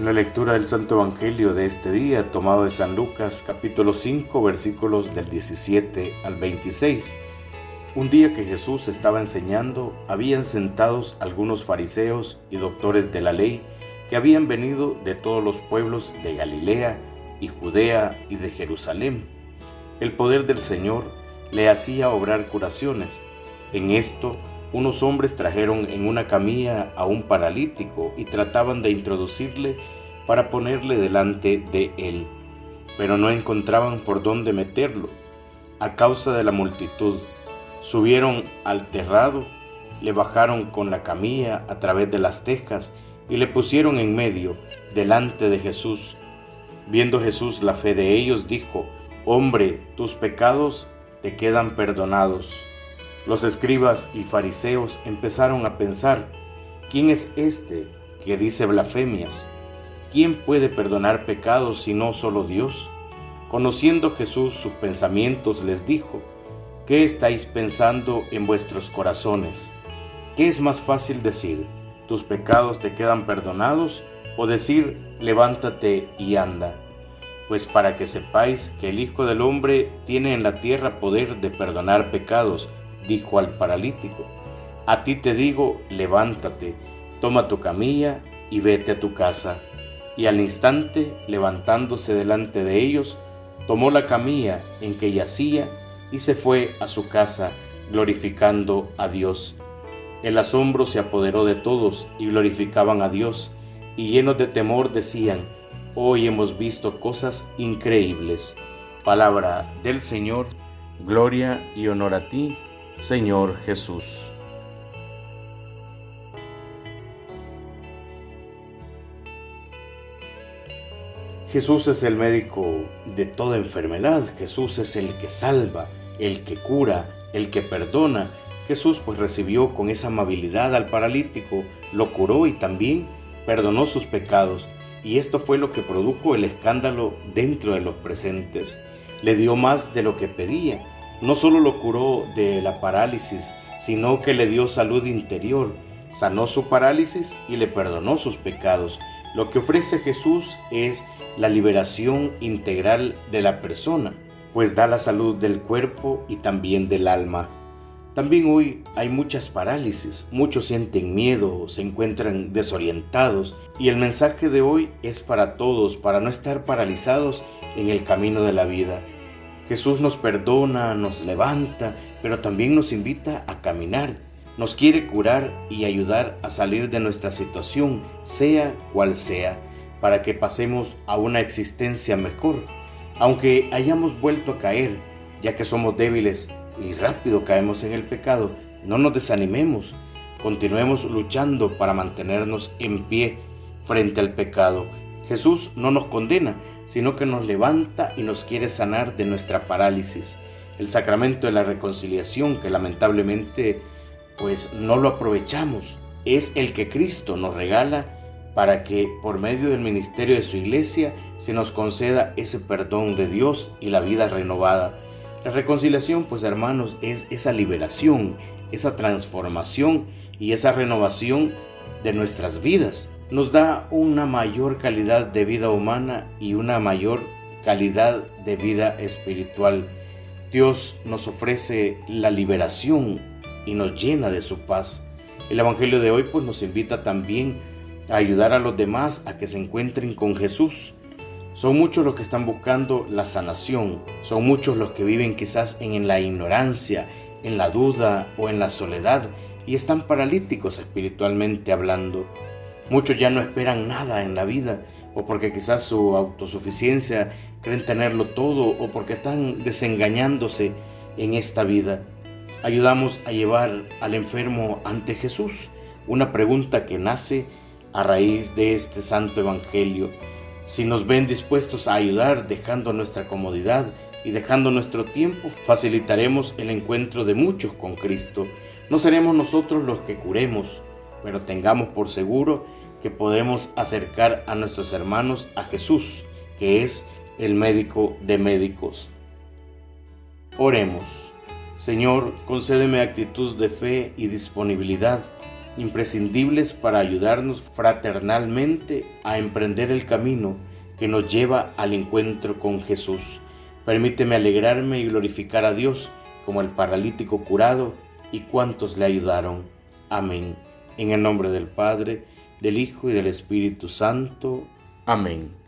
En la lectura del Santo Evangelio de este día, tomado de San Lucas capítulo 5 versículos del 17 al 26, un día que Jesús estaba enseñando, habían sentados algunos fariseos y doctores de la ley que habían venido de todos los pueblos de Galilea y Judea y de Jerusalén. El poder del Señor le hacía obrar curaciones. En esto, unos hombres trajeron en una camilla a un paralítico y trataban de introducirle para ponerle delante de él, pero no encontraban por dónde meterlo a causa de la multitud. Subieron al terrado, le bajaron con la camilla a través de las tejas y le pusieron en medio, delante de Jesús. Viendo Jesús la fe de ellos, dijo, Hombre, tus pecados te quedan perdonados. Los escribas y fariseos empezaron a pensar, ¿quién es este que dice blasfemias? ¿Quién puede perdonar pecados si no solo Dios? Conociendo Jesús sus pensamientos, les dijo, ¿qué estáis pensando en vuestros corazones? ¿Qué es más fácil decir, tus pecados te quedan perdonados? o decir, levántate y anda? Pues para que sepáis que el Hijo del Hombre tiene en la tierra poder de perdonar pecados, dijo al paralítico, a ti te digo, levántate, toma tu camilla y vete a tu casa. Y al instante, levantándose delante de ellos, tomó la camilla en que yacía y se fue a su casa, glorificando a Dios. El asombro se apoderó de todos y glorificaban a Dios, y llenos de temor decían, hoy hemos visto cosas increíbles. Palabra del Señor, gloria y honor a ti, Señor Jesús. Jesús es el médico de toda enfermedad, Jesús es el que salva, el que cura, el que perdona. Jesús pues recibió con esa amabilidad al paralítico, lo curó y también perdonó sus pecados. Y esto fue lo que produjo el escándalo dentro de los presentes. Le dio más de lo que pedía no solo lo curó de la parálisis, sino que le dio salud interior, sanó su parálisis y le perdonó sus pecados. Lo que ofrece Jesús es la liberación integral de la persona, pues da la salud del cuerpo y también del alma. También hoy hay muchas parálisis, muchos sienten miedo, se encuentran desorientados y el mensaje de hoy es para todos, para no estar paralizados en el camino de la vida. Jesús nos perdona, nos levanta, pero también nos invita a caminar. Nos quiere curar y ayudar a salir de nuestra situación, sea cual sea, para que pasemos a una existencia mejor. Aunque hayamos vuelto a caer, ya que somos débiles y rápido caemos en el pecado, no nos desanimemos. Continuemos luchando para mantenernos en pie frente al pecado Jesús no nos condena, sino que nos levanta y nos quiere sanar de nuestra parálisis. El sacramento de la reconciliación, que lamentablemente pues no lo aprovechamos, es el que Cristo nos regala para que por medio del ministerio de su iglesia se nos conceda ese perdón de Dios y la vida renovada. La reconciliación, pues hermanos, es esa liberación, esa transformación y esa renovación de nuestras vidas nos da una mayor calidad de vida humana y una mayor calidad de vida espiritual. Dios nos ofrece la liberación y nos llena de su paz. El Evangelio de hoy pues nos invita también a ayudar a los demás a que se encuentren con Jesús. Son muchos los que están buscando la sanación, son muchos los que viven quizás en la ignorancia, en la duda o en la soledad y están paralíticos espiritualmente hablando. Muchos ya no esperan nada en la vida, o porque quizás su autosuficiencia creen tenerlo todo, o porque están desengañándose en esta vida. Ayudamos a llevar al enfermo ante Jesús, una pregunta que nace a raíz de este santo evangelio. Si nos ven dispuestos a ayudar dejando nuestra comodidad y dejando nuestro tiempo, facilitaremos el encuentro de muchos con Cristo. No seremos nosotros los que curemos, pero tengamos por seguro que podemos acercar a nuestros hermanos a Jesús, que es el médico de médicos. Oremos. Señor, concédeme actitud de fe y disponibilidad imprescindibles para ayudarnos fraternalmente a emprender el camino que nos lleva al encuentro con Jesús. Permíteme alegrarme y glorificar a Dios como el paralítico curado y cuantos le ayudaron. Amén. En el nombre del Padre, del Hijo y del Espíritu Santo. Amén.